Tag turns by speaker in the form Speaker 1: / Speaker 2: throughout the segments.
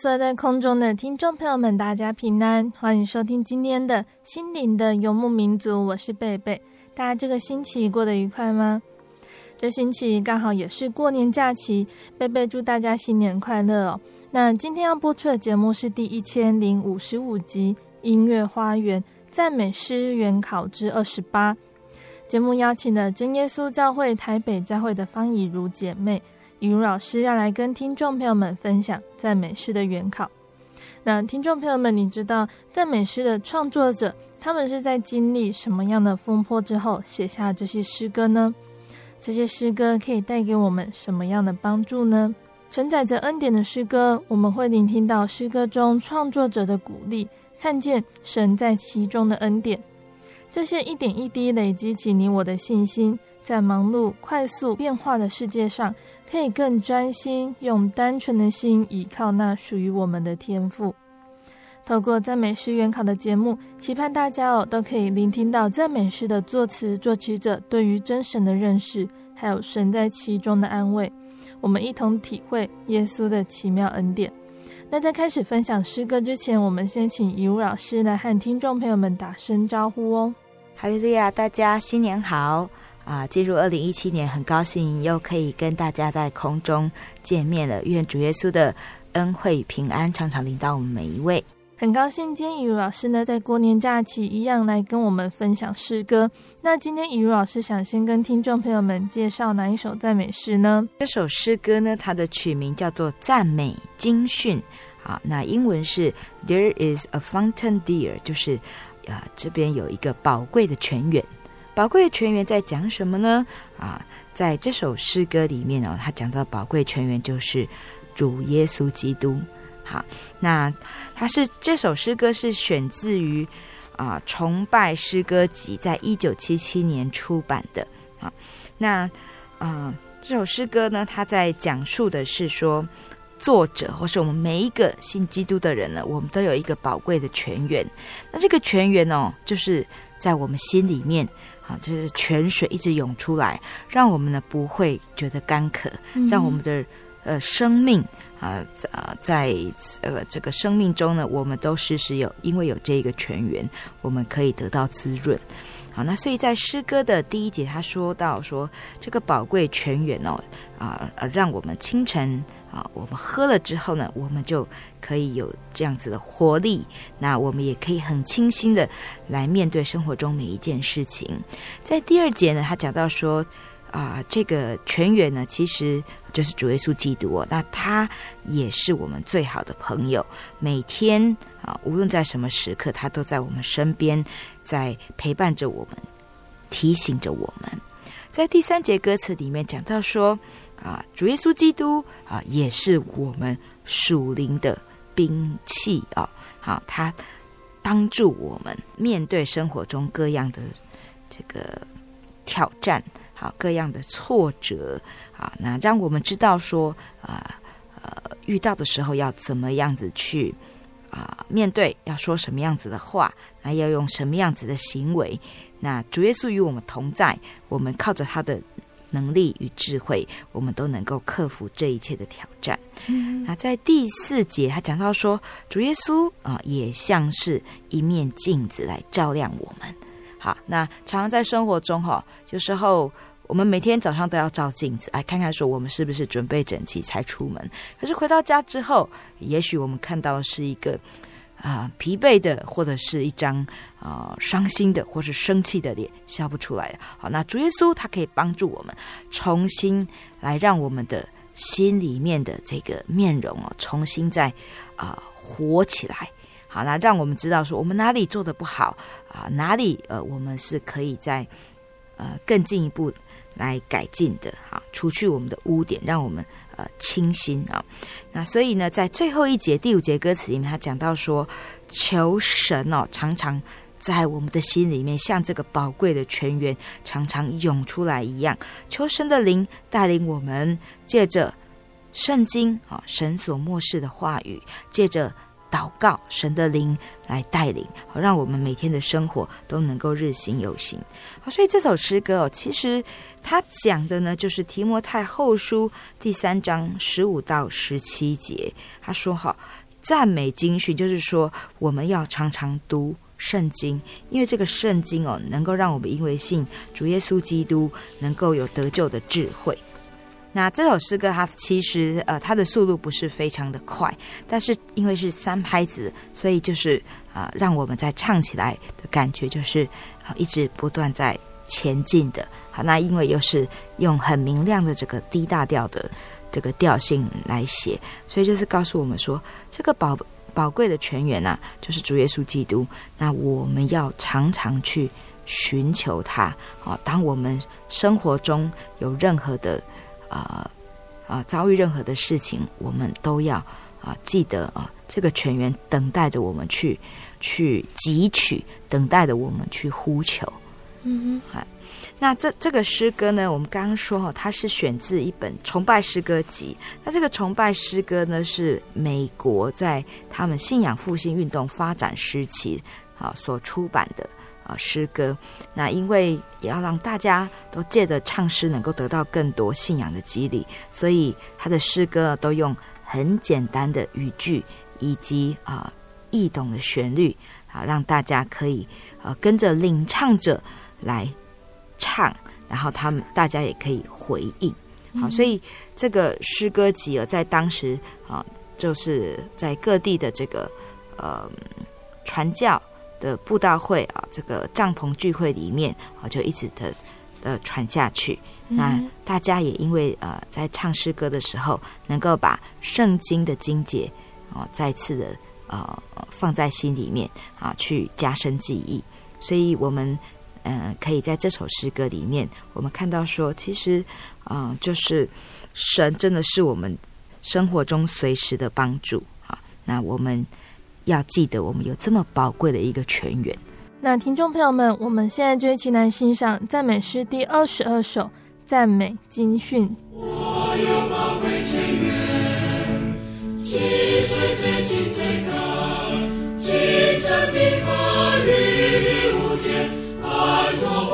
Speaker 1: 所有在空中的听众朋友们，大家平安，欢迎收听今天的心灵的游牧民族，我是贝贝。大家这个星期过得愉快吗？这星期刚好也是过年假期，贝贝祝大家新年快乐哦。那今天要播出的节目是第一千零五十五集《音乐花园赞美诗原考之二十八》。节目邀请了真耶稣教会台北教会的方以如姐妹。以如老师要来跟听众朋友们分享赞美诗的原考。那听众朋友们，你知道赞美诗的创作者他们是在经历什么样的风波之后写下这些诗歌呢？这些诗歌可以带给我们什么样的帮助呢？承载着恩典的诗歌，我们会聆听到诗歌中创作者的鼓励，看见神在其中的恩典。这些一点一滴累积起你我的信心，在忙碌、快速变化的世界上，可以更专心，用单纯的心倚靠那属于我们的天赋。透过赞美诗原考的节目，期盼大家哦都可以聆听到赞美诗的作词作曲者对于真神的认识，还有神在其中的安慰。我们一同体会耶稣的奇妙恩典。那在开始分享诗歌之前，我们先请一如老师来和听众朋友们打声招呼哦。
Speaker 2: 哈利路亚，大家新年好。啊，进入二零一七年，很高兴又可以跟大家在空中见面了。愿主耶稣的恩惠平安常常临到我们每一位。
Speaker 1: 很高兴今天以如老师呢，在过年假期一样来跟我们分享诗歌。那今天以如老师想先跟听众朋友们介绍哪一首赞美诗呢？
Speaker 2: 这首诗歌呢，它的曲名叫做《赞美经训》。好，那英文是 There is a fountain dear，就是啊，这边有一个宝贵的泉源。宝贵的泉源在讲什么呢？啊，在这首诗歌里面哦，他讲到宝贵泉源就是主耶稣基督。好，那他是这首诗歌是选自于啊崇拜诗歌集，在一九七七年出版的。啊，那啊这首诗歌呢，他在讲述的是说，作者或是我们每一个信基督的人呢，我们都有一个宝贵的泉源。那这个泉源哦，就是在我们心里面。啊，就是泉水一直涌出来，让我们呢不会觉得干渴，让我们的呃生命啊呃在呃这个生命中呢，我们都时时有，因为有这个泉源，我们可以得到滋润。好，那所以在诗歌的第一节，他说到说这个宝贵泉源哦啊，让我们清晨。啊，我们喝了之后呢，我们就可以有这样子的活力。那我们也可以很清新的来面对生活中每一件事情。在第二节呢，他讲到说，啊，这个全员呢，其实就是主耶稣基督哦。那他也是我们最好的朋友，每天啊，无论在什么时刻，他都在我们身边，在陪伴着我们，提醒着我们。在第三节歌词里面讲到说。啊，主耶稣基督啊，也是我们属灵的兵器啊。好，他帮助我们面对生活中各样的这个挑战，好，各样的挫折，好，那让我们知道说啊，呃，遇到的时候要怎么样子去啊、面对，要说什么样子的话，那要用什么样子的行为。那主耶稣与我们同在，我们靠着他的能力与智慧，我们都能够克服这一切的挑战。嗯、那在第四节，他讲到说，主耶稣啊、呃，也像是一面镜子来照亮我们。好，那常常在生活中哈，有时候我们每天早上都要照镜子，来看看说我们是不是准备整齐才出门。可是回到家之后，也许我们看到的是一个啊、疲惫的，或者是一张啊、伤心的，或是生气的脸，笑不出来。好，那主耶稣他可以帮助我们重新来让我们的心里面的这个面容哦，重新再啊、活起来。好，那让我们知道说我们哪里做得不好啊，哪里呃我们是可以再呃更进一步来改进的。好，除去我们的污点，让我们清新啊。那所以呢，在最后一节第五节歌词里面，他讲到说，求神哦，常常在我们的心里面，像这个宝贵的泉源，常常涌出来一样。求神的灵带领我们，借着圣经啊，神所默示的话语，借着。祷告，神的灵来带领，好让我们每天的生活都能够日行有行。好，所以这首诗歌哦，其实它讲的呢，就是提摩太后书第三章十五到十七节。他说：“哈，赞美经训，就是说我们要常常读圣经，因为这个圣经哦，能够让我们因为信主耶稣基督，能够有得救的智慧。”那这首诗歌它其实呃它的速度不是非常的快，但是因为是三拍子，所以就是啊、呃、让我们在唱起来的感觉就是啊、一直不断在前进的。好，那因为又是用很明亮的这个 D 大调的这个调性来写，所以就是告诉我们说，这个宝宝贵的泉源啊，就是主耶稣基督。那我们要常常去寻求他。好，当我们生活中有任何的啊啊！遭遇任何的事情，我们都要啊记得啊，这个泉源等待着我们去去汲取，等待着我们去呼求。嗯哼，好。那这这个诗歌呢，我们刚刚说哈，它是选自一本崇拜诗歌集。那这个崇拜诗歌呢，是美国在他们信仰复兴运动发展时期啊所出版的。诗歌，那因为也要让大家都借着唱诗，能够得到更多信仰的激励，所以他的诗歌都用很简单的语句以及啊、呃、易懂的旋律啊，让大家可以呃跟着领唱者来唱，然后他们大家也可以回应。好，所以这个诗歌集啊，在当时啊，就是在各地的这个呃传教。的布道会啊，这个帐篷聚会里面啊，就一直的呃传下去。嗯、那大家也因为呃在唱诗歌的时候，能够把圣经的经节啊再次的呃放在心里面啊，去加深记忆。所以我们嗯、呃、可以在这首诗歌里面，我们看到说，其实嗯、呃，就是神真的是我们生活中随时的帮助啊。那我们。要记得，我们有这么宝贵的一个泉源。
Speaker 1: 那听众朋友们，我们现在就一起来欣赏赞美诗第二十二首《赞美经训》。我有宝贵泉源，溪水最清最高，清澈碧海，日日无间，安坐我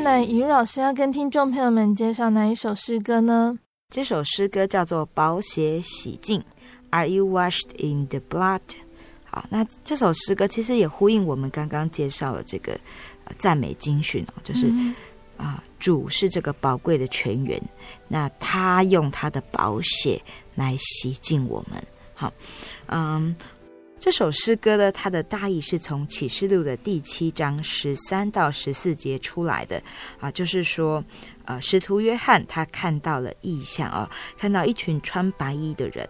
Speaker 1: 呢，怡如老师要跟听众朋友们介绍哪一首诗歌呢？
Speaker 2: 这首诗歌叫做《宝血洗净》，Are you washed in the blood？好，那这首诗歌其实也呼应我们刚刚介绍的这个赞美经训哦，就是啊、嗯呃，主是这个宝贵的泉源，那他用他的宝血来洗净我们。好，嗯。这首诗歌呢，它的大意是从启示录的第七章十三到十四节出来的啊，就是说，呃，使徒约翰他看到了异象啊，看到一群穿白衣的人，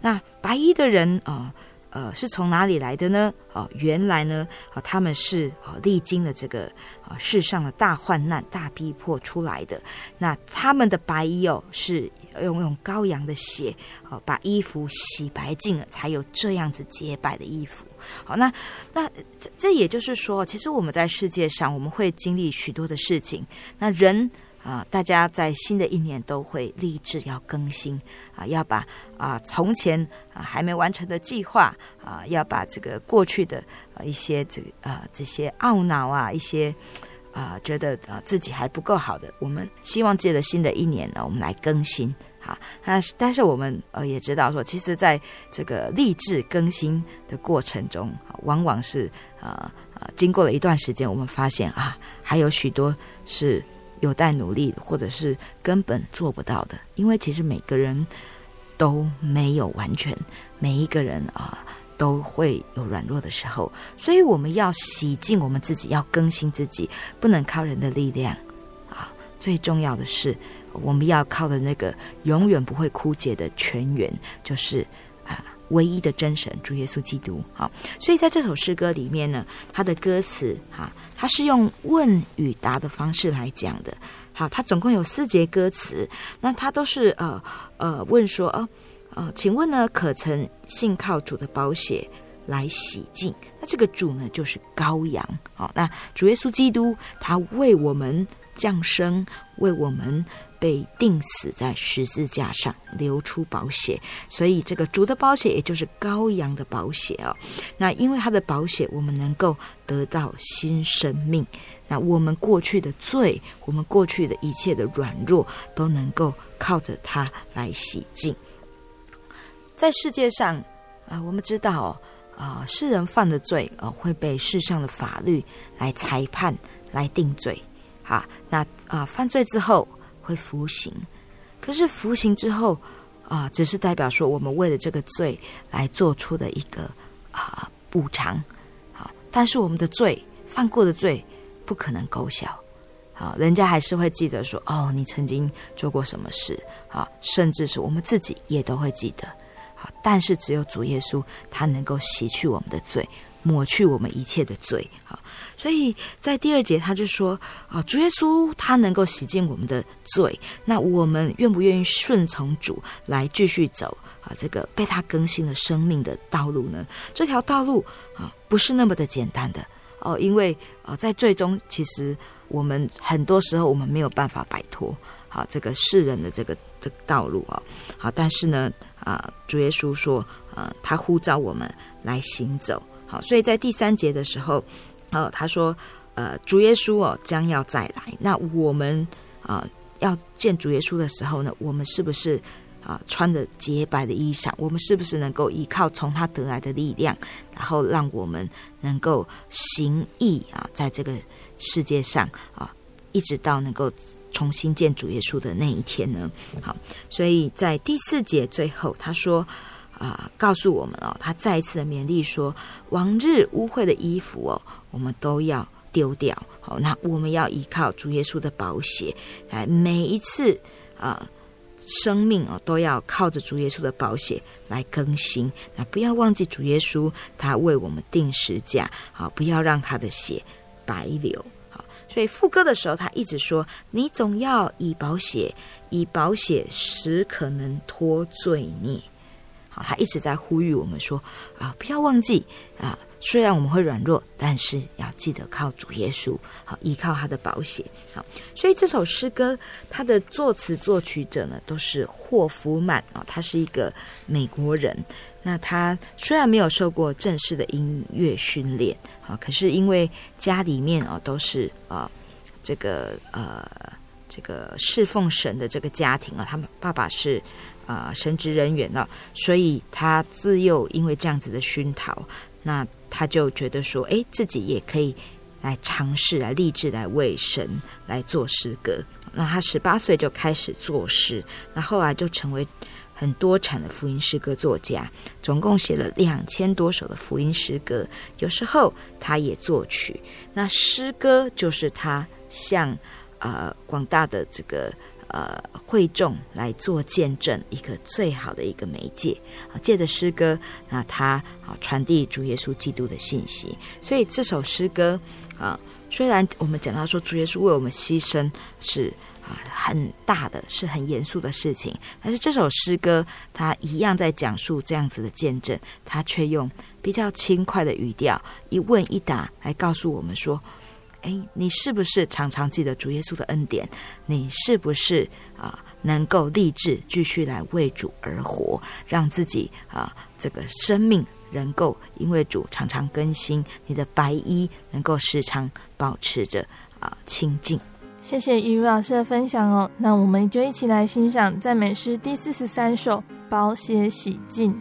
Speaker 2: 那白衣的人啊。呃，是从哪里来的呢？哦，原来呢，啊，他们是啊，历经了这个啊世上的大患难、大逼迫出来的。那他们的白衣哦，是用用羔羊的血，好，把衣服洗白净了，才有这样子洁白的衣服。好，那那这也就是说，其实我们在世界上，我们会经历许多的事情。那人。啊，大家在新的一年都会立志要更新啊，要把啊从前啊还没完成的计划啊，要把这个过去的啊一些这个啊这些懊恼啊一些啊觉得啊自己还不够好的，我们希望借着新的一年呢，我们来更新。好，但是但是我们呃也知道说，其实在这个励志更新的过程中，往往是啊啊经过了一段时间，我们发现啊还有许多是。有待努力，或者是根本做不到的，因为其实每个人都没有完全，每一个人啊都会有软弱的时候，所以我们要洗净我们自己，要更新自己，不能靠人的力量啊。最重要的是，我们要靠的那个永远不会枯竭的泉源，就是啊。唯一的真神主耶稣基督，好，所以在这首诗歌里面呢，它的歌词哈，它是用问与答的方式来讲的，好，它总共有四节歌词，那它都是呃呃问说，呃呃，请问呢，可曾信靠主的宝血来洗净？那这个主呢，就是羔羊，好，那主耶稣基督他为我们降生，为我们。被钉死在十字架上，流出宝血，所以这个主的宝血，也就是羔羊的宝血哦。那因为他的宝血，我们能够得到新生命。那我们过去的罪，我们过去的一切的软弱，都能够靠着他来洗净。在世界上啊、我们知道啊、世人犯的罪啊、会被世上的法律来裁判、来定罪。哈，那啊、犯罪之后。会服刑，可是服刑之后啊，只是代表说我们为了这个罪来做出的一个啊补偿，好，但是我们的罪犯过的罪不可能勾销，好，人家还是会记得说哦，你曾经做过什么事，好，甚至是我们自己也都会记得，但是只有主耶稣他能够洗去我们的罪。抹去我们一切的罪，好，所以在第二节他就说啊，主耶稣他能够洗净我们的罪，那我们愿不愿意顺从主来继续走啊？这个被他更新了生命的道路呢？这条道路啊，不是那么的简单的哦，因为啊，在最终其实我们很多时候我们没有办法摆脱好这个世人的这个这个道路啊，好，但是呢啊，主耶稣说啊，他呼召我们来行走。好，所以在第三节的时候，呃，他说，呃，主耶稣哦将要再来，那我们啊、要见主耶稣的时候呢，我们是不是啊、穿着洁白的衣裳？我们是不是能够依靠从他得来的力量，然后让我们能够行义啊，在这个世界上啊，一直到能够重新见主耶稣的那一天呢？好，所以在第四节最后他说。啊，告诉我们哦，他再一次的勉励说，往日污秽的衣服哦，我们都要丢掉。好，那我们要依靠主耶稣的宝血，来每一次啊，生命哦，都要靠着主耶稣的宝血来更新。那不要忘记主耶稣，他为我们定时价，好，不要让他的血白流。所以副歌的时候，他一直说，你总要以宝血，以宝血使可能脱罪孽。好，他一直在呼吁我们说啊，不要忘记啊，虽然我们会软弱，但是要记得靠主耶稣，好，依靠他的宝血。好，所以这首诗歌，它的作词作曲者呢，都是霍夫曼啊，他是一个美国人。那他虽然没有受过正式的音乐训练，啊，可是因为家里面啊都是啊这个呃这个侍奉神的这个家庭啊，他们爸爸是啊、神职人员了，所以他自幼因为这样子的熏陶，那他就觉得说，哎，自己也可以来尝试来立志来为神来做诗歌。那他十八岁就开始作诗，那后来就成为。很多产的福音诗歌作家，总共写了两千多首的福音诗歌。有时候他也作曲。那诗歌就是他向呃广大的这个呃会众来做见证一个最好的一个媒介啊，借着诗歌，那他啊传递主耶稣基督的信息。所以这首诗歌啊，虽然我们讲到说主耶稣为我们牺牲是。很大的是很严肃的事情，但是这首诗歌它一样在讲述这样子的见证，它却用比较轻快的语调，一问一答来告诉我们说：哎，你是不是常常记得主耶稣的恩典？你是不是啊能够立志继续来为主而活，让自己啊这个生命能够因为主常常更新，你的白衣能够时常保持着啊清净。
Speaker 1: 谢谢玉茹老师的分享哦，那我们就一起来欣赏赞美诗第四十三首《宝血洗
Speaker 3: 净》。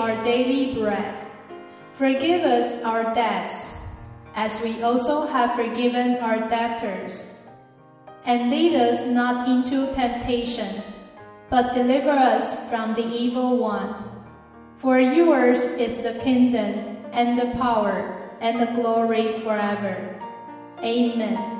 Speaker 3: Our daily bread. Forgive us our debts, as we also have forgiven our debtors. And lead us not into temptation, but deliver us from the evil one. For yours is the kingdom, and the power, and the glory forever. Amen.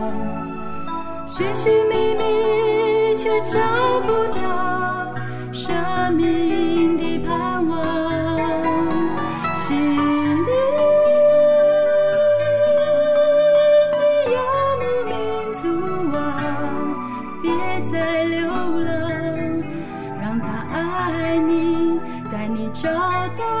Speaker 4: 寻寻觅觅，却找不到生命的盼望。心里的游牧民族
Speaker 5: 啊，
Speaker 4: 别再流浪，让他爱你，带你找到。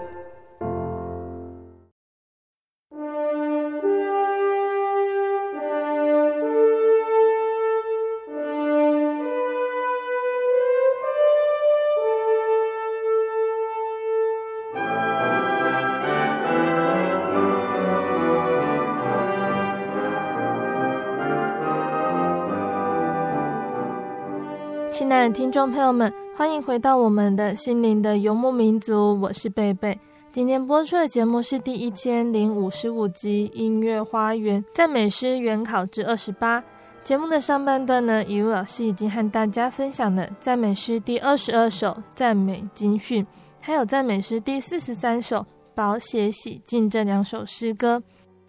Speaker 1: 听众朋友们，欢迎回到我们的心灵的游牧民族，我是贝贝。今天播出的节目是第一千零五十五集《音乐花园赞美诗原考之二十八》。节目的上半段呢，以如老师已经和大家分享了赞美诗第二十二首《赞美经训》，还有赞美诗第四十三首《宝血洗净》这两首诗歌。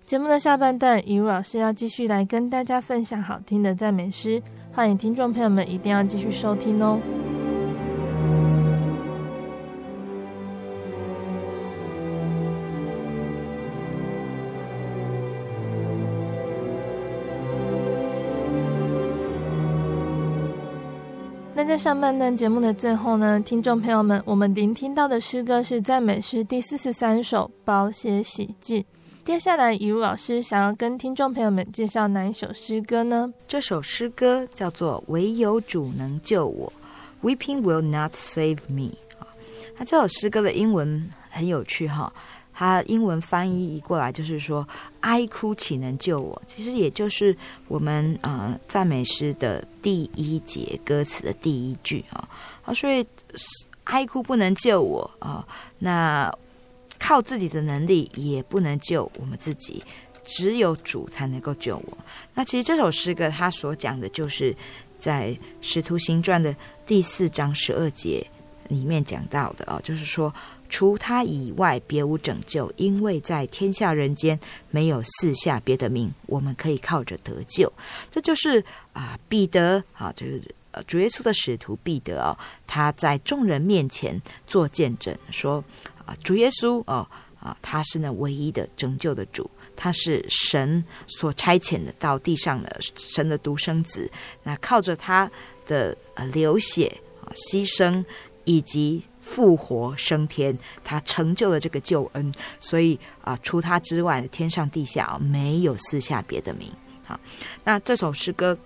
Speaker 1: 节目的下半段，以如老师要继续来跟大家分享好听的赞美诗。欢迎听众朋友们一定要继续收听哦。那在上半段节目的最后呢，听众朋友们，我们聆听到的诗歌是赞美诗第四十三首《宝血洗净》。接下来，雨露老师想要跟听众朋友们介绍哪一首诗歌呢？
Speaker 2: 这首诗歌叫做《唯有主能救我》，Weeping will not save me。啊，那这首诗歌的英文很有趣哈，它英文翻译过来就是说“哀哭岂能救我”，其实也就是我们呃赞美诗的第一节歌词的第一句啊。啊，所以哀哭不能救我啊，那。靠自己的能力也不能救我们自己，只有主才能够救我。那其实这首诗歌它所讲的就是在《使徒行传》的第四章十二节里面讲到的哦，就是说除他以外别无拯救，因为在天下人间没有四下别的名，我们可以靠着得救。这就是啊彼得啊，就是呃主耶稣的使徒彼得哦，他在众人面前做见证说。啊，主耶稣哦，啊，他是那唯一的拯救的主，他是神所差遣的到地上的神的独生子，那靠着他的呃流血啊牺牲以及复活升天，他成就了这个救恩，所以啊除他之外，天上地下啊没有私下别的名。好，那这首诗歌。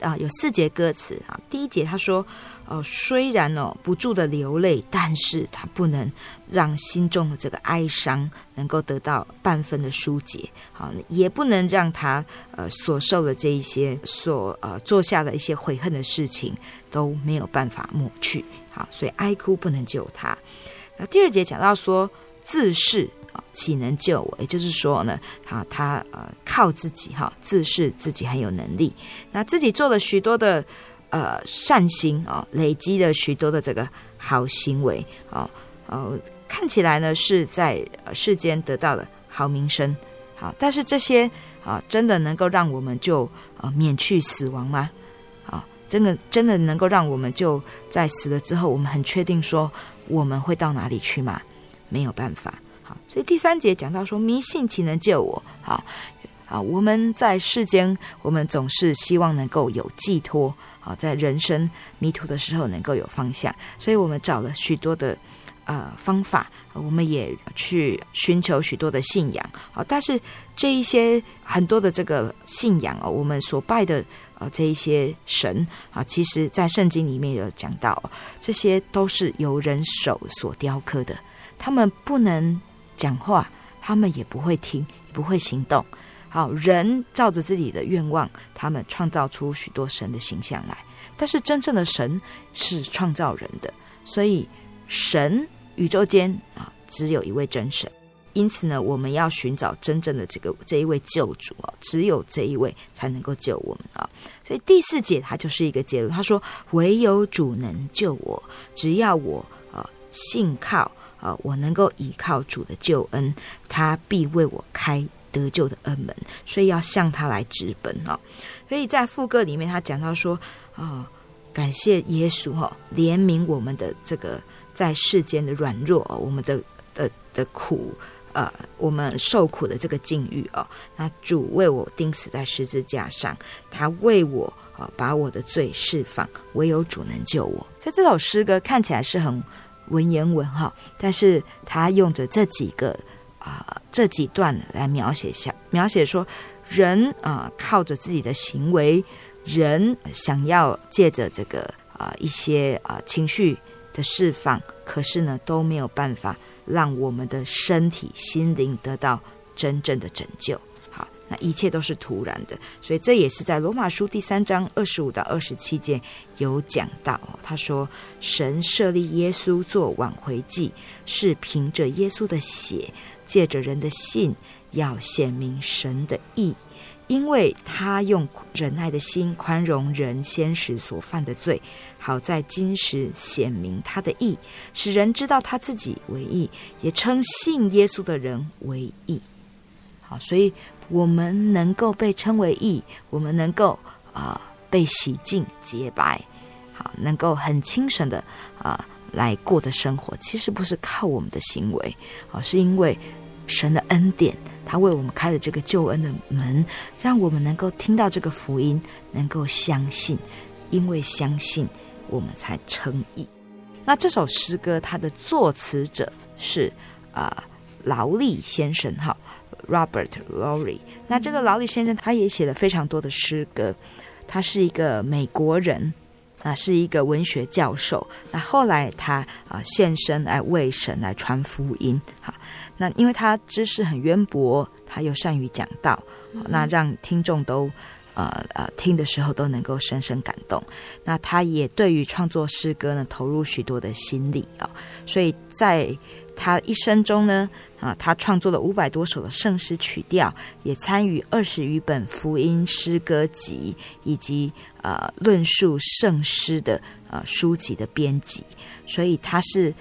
Speaker 2: 啊，有四节歌词啊。第一节他说：“呃，虽然哦不住的流泪，但是他不能让心中的这个哀伤能够得到半分的疏解，好，也不能让他呃所受的这一些所呃做下的一些悔恨的事情都没有办法抹去，好，所以哀哭不能救他。那第二节讲到说自”岂能救我？也就是说呢，啊，他呃靠自己哈，自视自己很有能力，那自己做了许多的呃善行啊，累积了许多的这个好行为啊，呃，看起来呢是在世间得到了好名声，好，但是这些啊，真的能够让我们就呃免去死亡吗？啊，真的真的能够让我们就在死了之后，我们很确定说我们会到哪里去吗？没有办法。好，所以第三节讲到说，迷信岂能救我？好，啊，我们在世间，我们总是希望能够有寄托，好，在人生迷途的时候能够有方向，所以我们找了许多的呃方法，我们也去寻求许多的信仰，好，但是这一些很多的这个信仰哦，我们所拜的啊这一些神啊，其实在圣经里面有讲到，这些都是由人手所雕刻的，他们不能。讲话，他们也不会听，也不会行动。好，人照着自己的愿望，他们创造出许多神的形象来。但是真正的神是创造人的，所以神宇宙间啊，只有一位真神。因此呢，我们要寻找真正的这个这一位救主啊，只有这一位才能够救我们啊。所以第四节他就是一个结论，他说：“唯有主能救我，只要我啊信靠。”啊，我能够依靠主的救恩，他必为我开得救的恩门，所以要向他来直奔哦！所以在副歌里面，他讲到说啊，感谢耶稣哈，怜悯我们的这个在世间的软弱，我们的的的苦，呃，我们受苦的这个境遇哦，那主为我钉死在十字架上，他为我啊把我的罪释放，唯有主能救我。所以这首诗歌看起来是很。文言文哈，但是他用着这几个啊、这几段来描写下，描写说人啊、靠着自己的行为，人想要借着这个啊、一些啊、情绪的释放，可是呢都没有办法让我们的身体心灵得到真正的拯救。那一切都是徒然的，所以这也是在罗马书第三章二十五到二十七节有讲到。他说：“神设立耶稣做挽回祭，是凭着耶稣的血，借着人的信，要显明神的义，因为他用仁爱的心宽容人先时所犯的罪，好在今时显明他的义，使人知道他自己为义，也称信耶稣的人为义。”好，所以。我们能够被称为义，我们能够啊、被洗净洁白，好，能够很清神的啊、来过的生活，其实不是靠我们的行为，啊，是因为神的恩典，他为我们开了这个救恩的门，让我们能够听到这个福音，能够相信，因为相信我们才称义。那这首诗歌它的作词者是啊劳力先生，哈。Robert Lowry，那这个劳里先生他也写了非常多的诗歌，他是一个美国人啊，是一个文学教授。那后来他啊献身来为神来传福音，哈。那因为他知识很渊博，他又善于讲道，那让听众都呃呃听的时候都能够深深感动。那他也对于创作诗歌呢投入许多的心力啊，所以在。他一生中呢，啊，他创作了五百多首的圣诗曲调，也参与二十余本福音诗歌集，以及呃论述圣诗的呃书籍的编辑。所以他是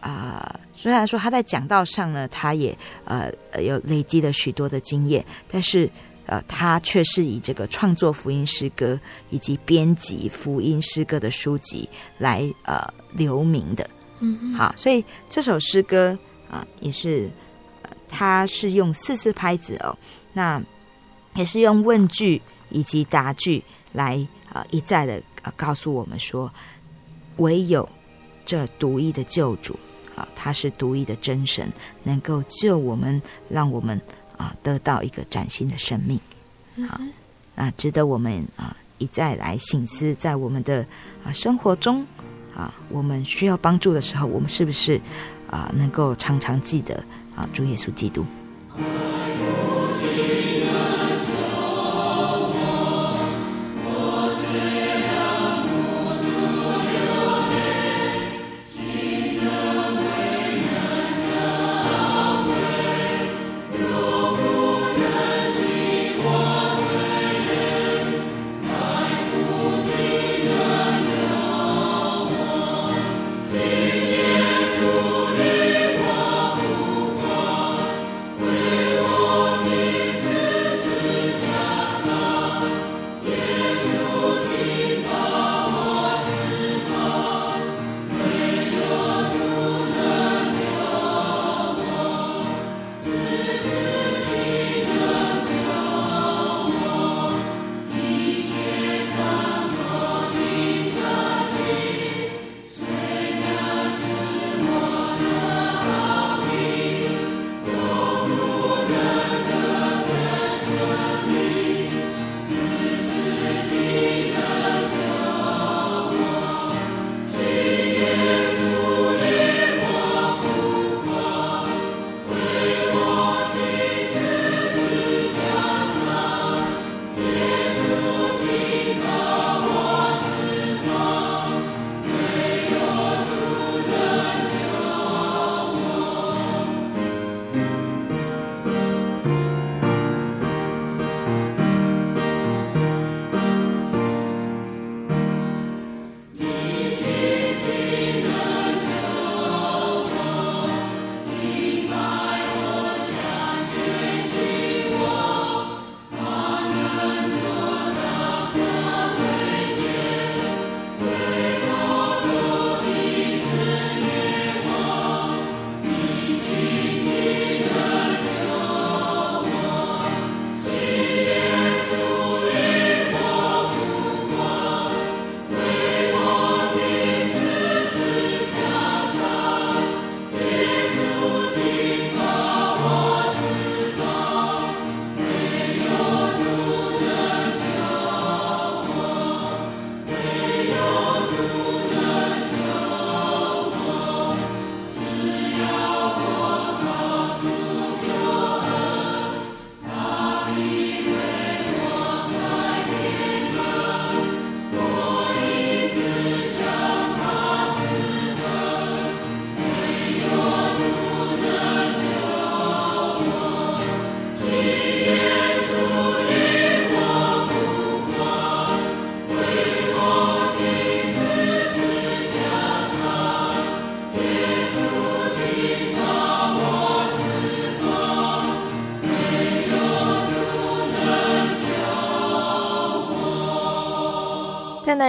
Speaker 2: 啊、虽然说他在讲道上呢，他也呃有累积了许多的经验，但是呃，他却是以这个创作福音诗歌以及编辑福音诗歌的书籍来呃留名的。嗯，好，所以这首诗歌啊，也是他是用四四拍子哦，那也是用问句以及答句来啊、呃、一再的啊告诉我们说，唯有这独一的救主啊，他是独一的真神，能够救我们，让我们啊得到一个崭新的生命。好，啊，值得我们啊一再来醒思，在我们的啊生活中啊，我们需要帮助的时候，我们是不是啊能够常常记得啊主耶稣基督？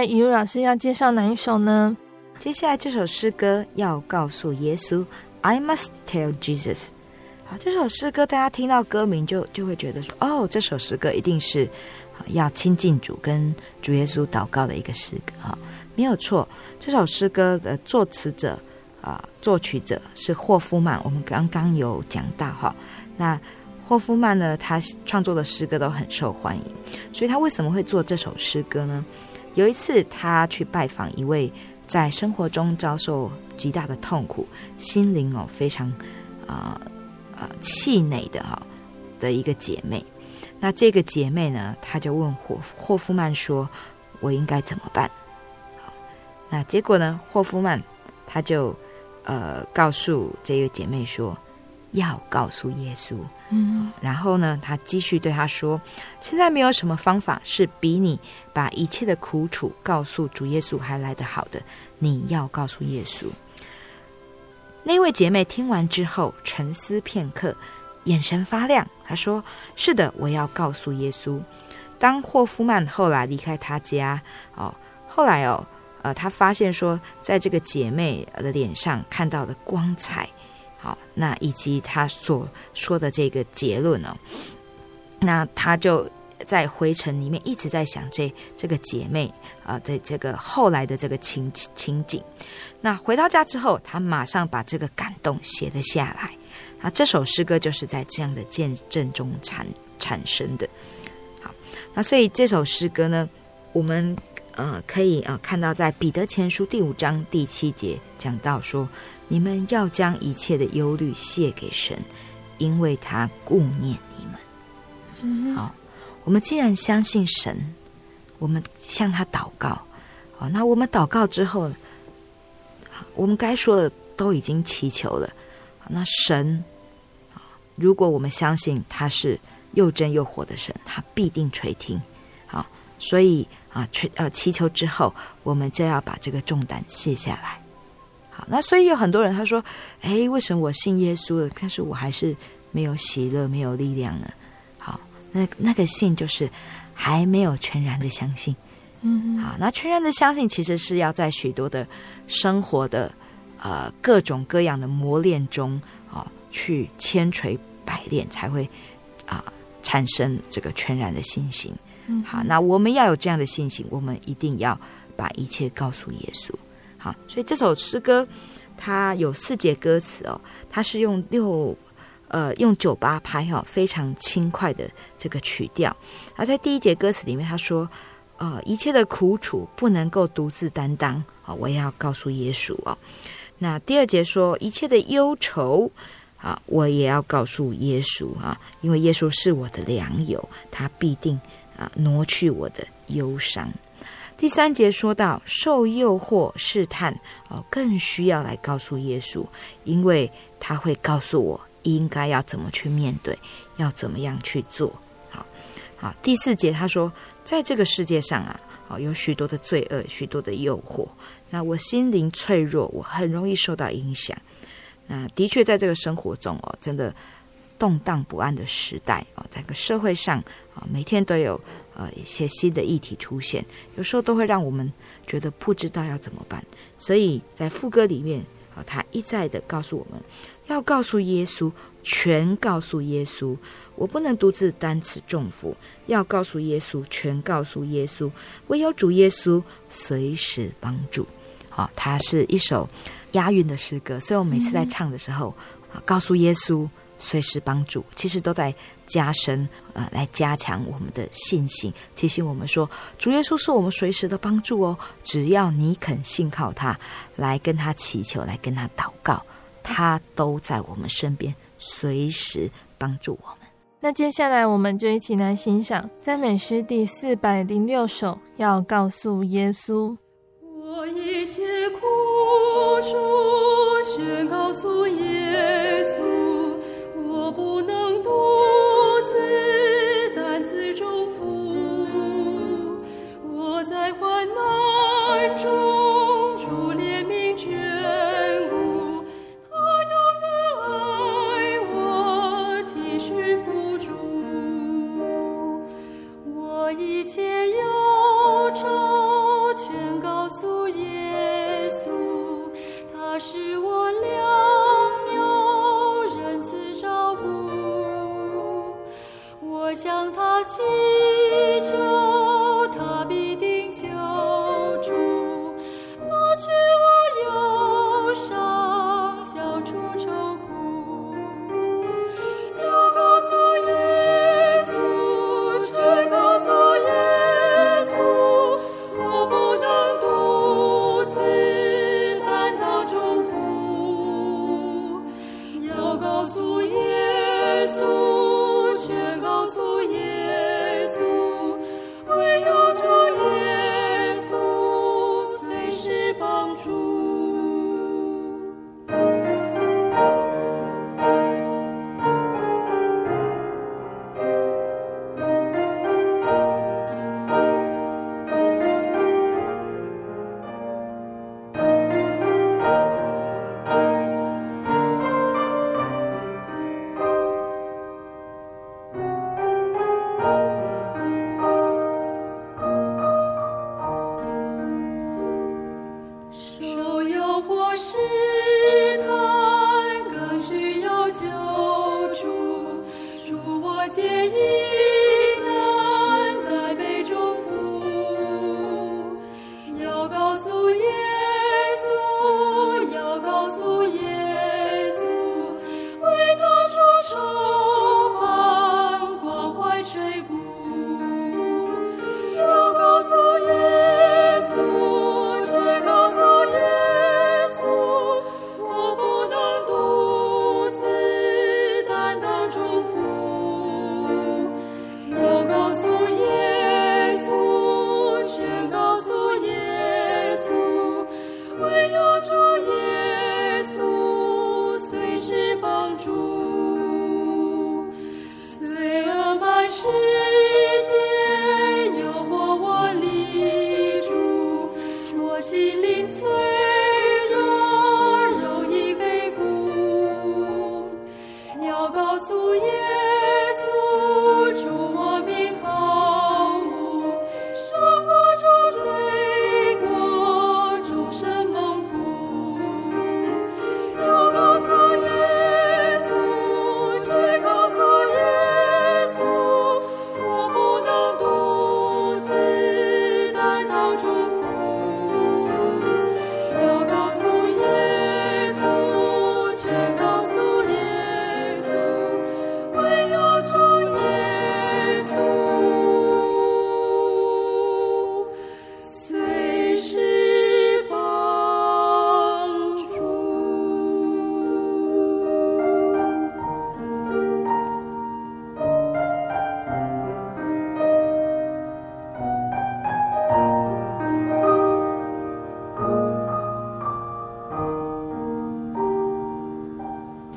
Speaker 1: 那雨老师要介绍哪一首呢？
Speaker 2: 接下来这首诗歌要告诉耶稣，I must tell Jesus。好，这首诗歌大家听到歌名就就会觉得说，哦，这首诗歌一定是要亲近主跟主耶稣祷告的一个诗歌哈，没有错。这首诗歌的作词者啊，作曲者是霍夫曼，我们刚刚有讲到哈。那霍夫曼呢，他创作的诗歌都很受欢迎，所以他为什么会做这首诗歌呢？有一次，他去拜访一位在生活中遭受极大的痛苦、心灵哦非常啊啊气馁的哈的一个姐妹。那这个姐妹呢，她就问霍霍夫曼说：“我应该怎么办？”好，那结果呢，霍夫曼他就呃告诉这位姐妹说。要告诉耶稣，然后呢，他继续对他说：“现在没有什么方法是比你把一切的苦楚告诉主耶稣还来得好的。你要告诉耶稣。”那位姐妹听完之后沉思片刻，眼神发亮，她说：“是的，我要告诉耶稣。”当霍夫曼后来离开他家，哦，后来哦，呃，他发现说，在这个姐妹的脸上看到的光彩。好，那以及他所说的这个结论呢、那他就在回程里面一直在想这这个姐妹啊的这个后来的这个情情景。那回到家之后，他马上把这个感动写了下来。啊，这首诗歌就是在这样的见证中产产生的。好，那所以这首诗歌呢，我们呃可以呃看到在彼得前书第五章第七节讲到说，你们要将一切的忧虑卸给神，因为他顾念你们。嗯，好，我们既然相信神，我们向他祷告。好，那我们祷告之后，我们该说的都已经祈求了。那神。如果我们相信他是又真又活的神，他必定垂听。好，所以啊，垂呃祈求之后，我们就要把这个重担卸下来。好，那所以有很多人他说：“哎，为什么我信耶稣了，但是我还是没有喜乐，没有力量呢？”好，那那个信就是还没有全然的相信。嗯，好，那全然的相信其实是要在许多的生活的呃各种各样的磨练中啊，去千锤。百炼才会啊、呃、产生这个全然的信心。嗯，好，那我们要有这样的信心，我们一定要把一切告诉耶稣。好，所以这首诗歌它有四节歌词哦，它是用六呃用九八拍哈、哦，非常轻快的这个曲调。而在第一节歌词里面，他说呃一切的苦楚不能够独自担当啊、我也要告诉耶稣哦。那第二节说一切的忧愁。啊，我也要告诉耶稣啊，因为耶稣是我的良友，他必定啊挪去我的忧伤。第三节说到受诱惑试探，哦，更需要来告诉耶稣，因为他会告诉我应该要怎么去面对，要怎么样去做。好，好，第四节他说，在这个世界上啊，哦，有许多的罪恶，许多的诱惑，那我心灵脆弱，我很容易受到影响。那的确，在这个生活中哦，真的动荡不安的时代哦，在个社会上啊，每天都有呃一些新的议题出现，有时候都会让我们觉得不知道要怎么办。所以在副歌里面啊，他一再的告诉我们要告诉耶稣，全告诉耶稣，我不能独自担此重负，要告诉耶稣，全告诉耶稣，唯有主耶稣随时帮助。好，它是一首。押韵的诗歌，所以我每次在唱的时候，啊、告诉耶稣随时帮助，其实都在加深，呃，来加强我们的信心，提醒我们说，主耶稣是我们随时的帮助哦。只要你肯信靠他，来跟他祈求，来跟他祷告，他都在我们身边，随时帮助我们。
Speaker 1: 那接下来，我们就一起来欣赏赞美诗第四百零六首，要告诉耶稣。
Speaker 4: 我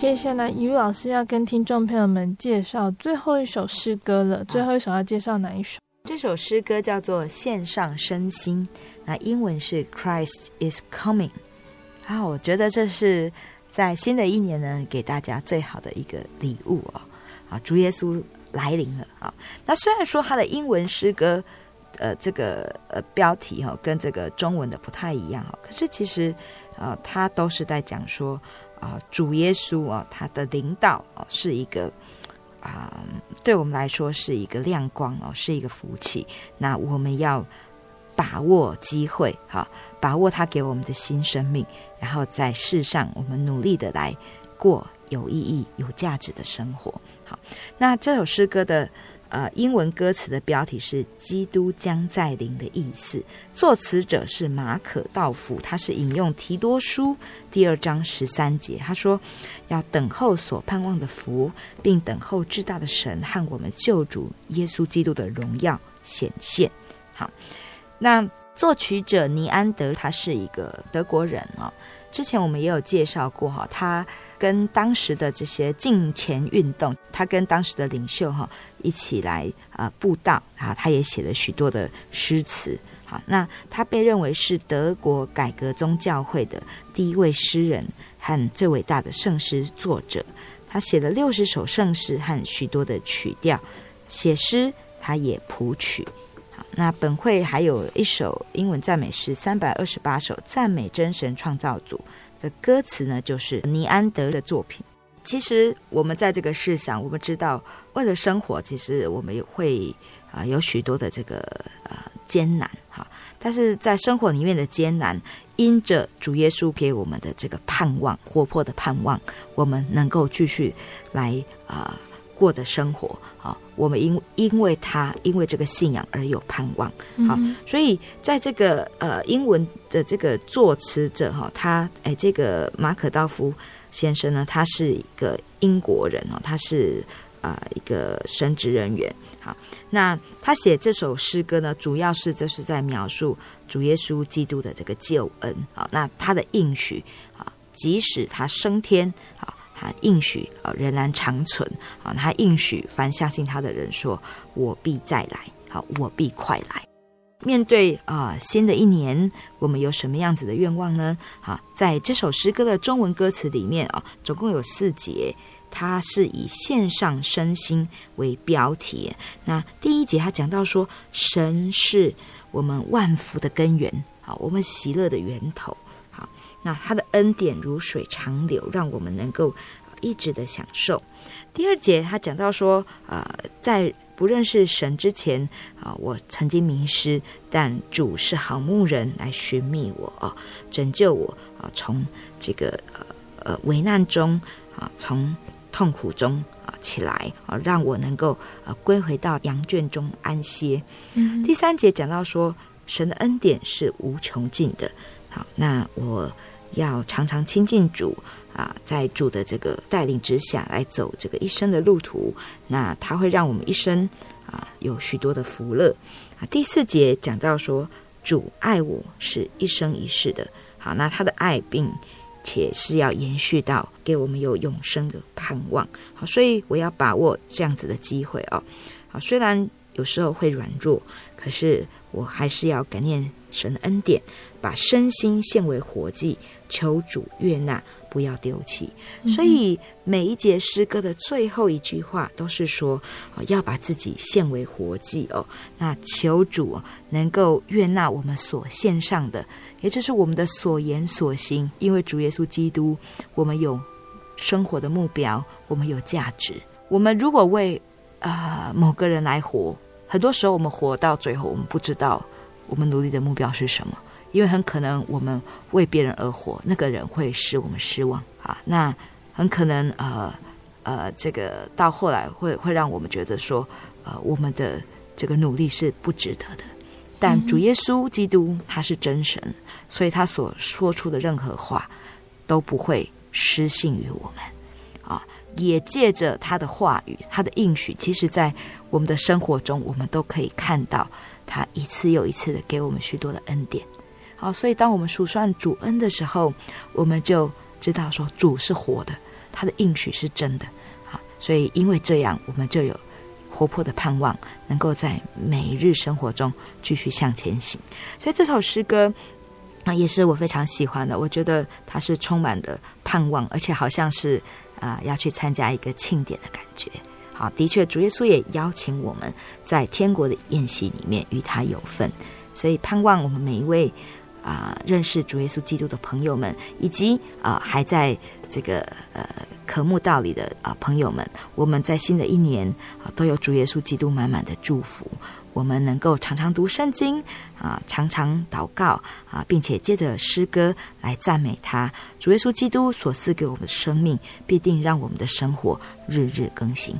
Speaker 1: 接下来，于老师要跟听众朋友们介绍最后一首诗歌了。最后一首要介绍哪一首？
Speaker 2: 这首诗歌叫做《献上身心》，那英文是 Christ is coming。啊，我觉得这是在新的一年呢，给大家最好的一个礼物哦。啊，主耶稣来临了啊。那虽然说它的英文诗歌，呃，这个呃标题哈、哦，跟这个中文的不太一样哈，可是其实呃，它都是在讲说。啊，主耶稣啊，他的领导啊，是一个啊，对我们来说是一个亮光哦，是一个福气。那我们要把握机会，哈，把握他给我们的新生命，然后在世上，我们努力的来过有意义、有价值的生活。好，那这首诗歌的。呃，英文歌词的标题是“基督将再临”的意思，作词者是马可道夫，他是引用提多书第二章十三节，他说：“要等候所盼望的福，并等候至大的神和我们救主耶稣基督的荣耀显现。”好，那作曲者尼安德他是一个德国人啊、哦，之前我们也有介绍过哈，他。跟当时的这些敬虔运动，他跟当时的领袖哈一起来啊布道啊，他也写了许多的诗词。好，那他被认为是德国改革宗教会的第一位诗人和最伟大的圣诗作者。他写了六十首圣诗和许多的曲调，写诗他也谱曲。好，那本会还有一首英文赞美诗三百二十八首，赞美真神创造主。的歌词呢，就是尼安德的作品。其实我们在这个世上，我们知道为了生活，其实我们也会啊、有许多的这个呃艰难哈。但是在生活里面的艰难，因着主耶稣给我们的这个盼望，活泼的盼望，我们能够继续来啊。过的生活啊，我们因因为他因为这个信仰而有盼望，好，所以在这个呃英文的这个作词者哈，他哎这个马可道夫先生呢，他是一个英国人哦，他是啊一个神职人员，好，那他写这首诗歌呢，主要是这是在描述主耶稣基督的这个救恩，好，那他的应许啊，即使他升天啊。他应许啊，仍然长存啊！他应许凡相信他的人说：“我必再来，好，我必快来。”面对啊新的一年，我们有什么样子的愿望呢？啊，在这首诗歌的中文歌词里面啊，总共有四节，它是以献上身心为标题。那第一节他讲到说，神是我们万福的根源，好，我们喜乐的源头。那他的恩典如水长流，让我们能够一直的享受。第二节他讲到说，呃，在不认识神之前啊，我曾经迷失，但主是好牧人来寻觅我啊，拯救我啊，从这个呃呃危难中啊，从痛苦中啊起来啊，让我能够呃归回到羊圈中安歇。嗯。第三节讲到说，神的恩典是无穷尽的。好，那我。要常常亲近主啊，在主的这个带领之下来走这个一生的路途，那他会让我们一生啊有许多的福乐啊。第四节讲到说，主爱我是一生一世的，好，那他的爱并且是要延续到给我们有永生的盼望，好，所以我要把握这样子的机会哦。好，虽然有时候会软弱，可是我还是要感念神的恩典，把身心献为活祭。求主悦纳，不要丢弃。所以每一节诗歌的最后一句话都是说，要把自己献为活祭哦。那求主能够悦纳我们所献上的，也就是我们的所言所行。因为主耶稣基督，我们有生活的目标，我们有价值。我们如果为啊、呃、某个人来活，很多时候我们活到最后，我们不知道我们努力的目标是什么。因为很可能我们为别人而活，那个人会使我们失望啊。那很可能呃呃，这个到后来会会让我们觉得说，呃，我们的这个努力是不值得的。但主耶稣基督他是真神，所以他所说出的任何话都不会失信于我们啊。也借着他的话语，他的应许，其实在我们的生活中，我们都可以看到他一次又一次的给我们许多的恩典。好，所以当我们数算主恩的时候，我们就知道说主是活的，他的应许是真的。好，所以因为这样，我们就有活泼的盼望，能够在每日生活中继续向前行。所以这首诗歌啊，也是我非常喜欢的。我觉得它是充满的盼望，而且好像是啊要去参加一个庆典的感觉。好，的确，主耶稣也邀请我们在天国的宴席里面与他有份。所以盼望我们每一位啊、认识主耶稣基督的朋友们，以及啊、还在这个呃渴慕道理的啊、朋友们，我们在新的一年啊、都有主耶稣基督满满的祝福。我们能够常常读圣经啊、常常祷告啊、并且借着诗歌来赞美他。主耶稣基督所赐给我们的生命，必定让我们的生活日日更新。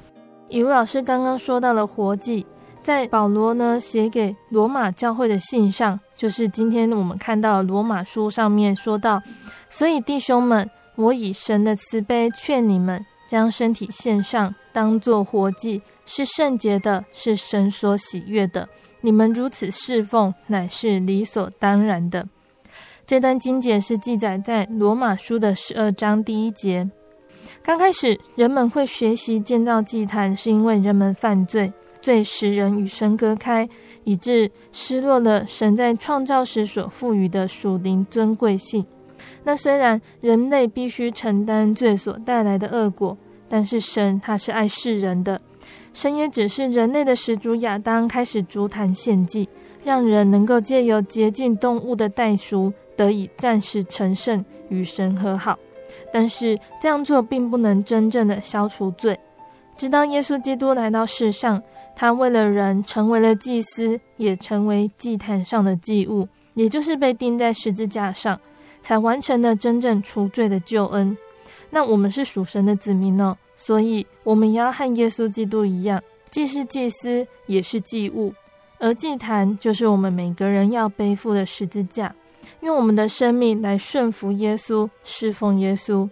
Speaker 1: 以吴老师刚刚说到了活祭。在保罗呢写给罗马教会的信上，就是今天我们看到罗马书上面说到，所以弟兄们，我以神的慈悲劝你们，将身体献上，当作活祭，是圣洁的，是神所喜悦的。你们如此侍奉，乃是理所当然的。这段经节是记载在罗马书的十二章第一节。刚开始人们会学习建造祭坛，是因为人们犯罪。罪使人与神隔开，以致失落了神在创造时所赋予的属灵尊贵性。那虽然人类必须承担罪所带来的恶果，但是神他是爱世人的，神也只是人类的始祖亚当开始筑坛献祭，让人能够借由洁净动物的代赎，得以暂时成圣，与神和好。但是这样做并不能真正的消除罪，直到耶稣基督来到世上。他为了人成为了祭司，也成为祭坛上的祭物，也就是被钉在十字架上，才完成了真正除罪的救恩。那我们是属神的子民呢，所以我们也要和耶稣基督一样，既是祭司，也是祭物。而祭坛就是我们每个人要背负的十字架，用我们的生命来顺服耶稣，侍奉耶稣。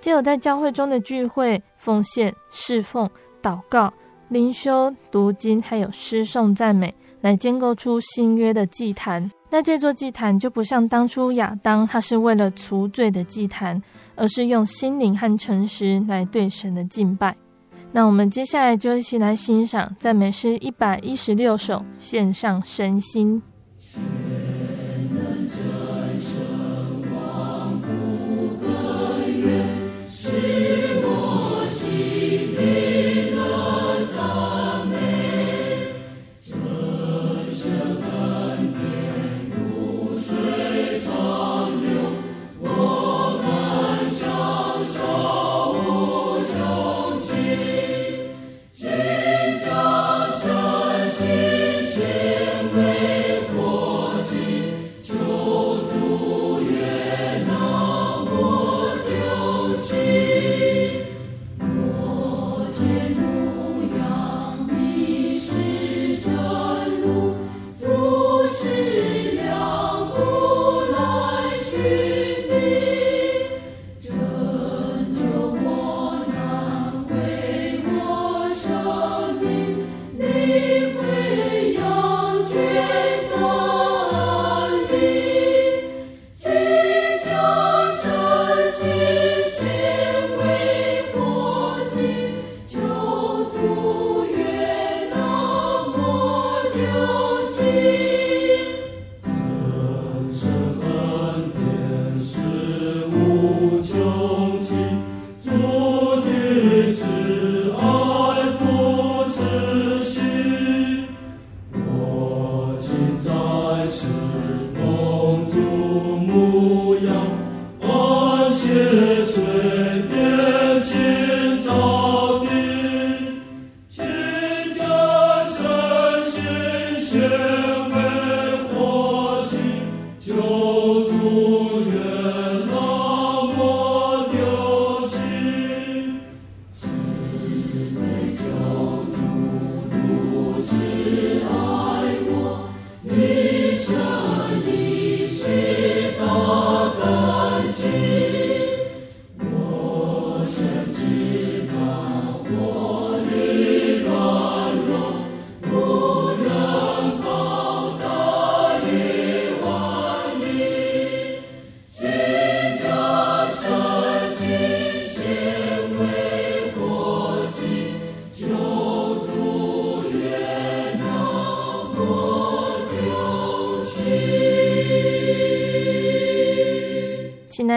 Speaker 1: 只有在教会中的聚会、奉献、侍奉、祷告。灵修、读经，还有诗颂赞美，来建构出新约的祭坛。那这座祭坛就不像当初亚当，他是为了除罪的祭坛，而是用心灵和诚实来对神的敬拜。那我们接下来就一起来欣赏赞美诗一百一十六首，献上身心。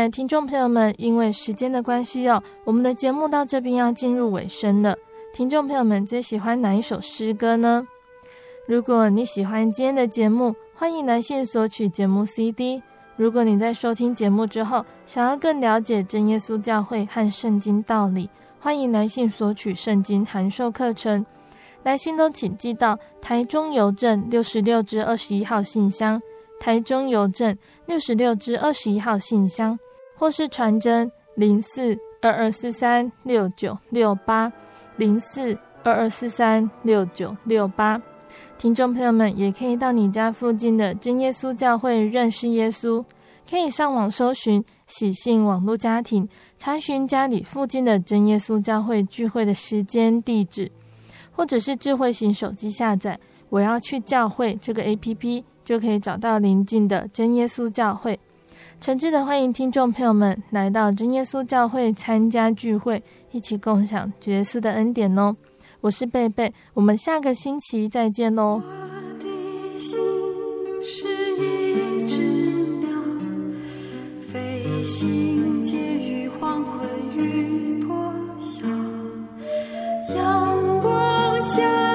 Speaker 1: 听众朋友们，因为时间的关系哦，我们的节目到这边要进入尾声了。听众朋友们最喜欢哪一首诗歌呢？如果你喜欢今天的节目，欢迎来信索取节目 CD。如果你在收听节目之后，想要更了解真耶稣教会和圣经道理，欢迎来信索取圣经函授课程。来信都请寄到台中邮政六十六支二十一号信箱，台中邮政六十六支二十一号信箱，或是传真零四二二四三六九六八。零四二二四三六九六八，听众朋友们也可以到你家附近的真耶稣教会认识耶稣，可以上网搜寻喜信网络家庭，查询家里附近的真耶稣教会聚会的时间地址，或者是智慧型手机下载“我要去教会”这个 APP，就可以找到邻近的真耶稣教会。诚挚的欢迎听众朋友们来到真耶稣教会参加聚会，一起共享耶稣的恩典哦！我是贝贝，我们下个星期再见喽。
Speaker 6: 我的心是一只鸟，飞行介于黄昏与破晓，阳光下。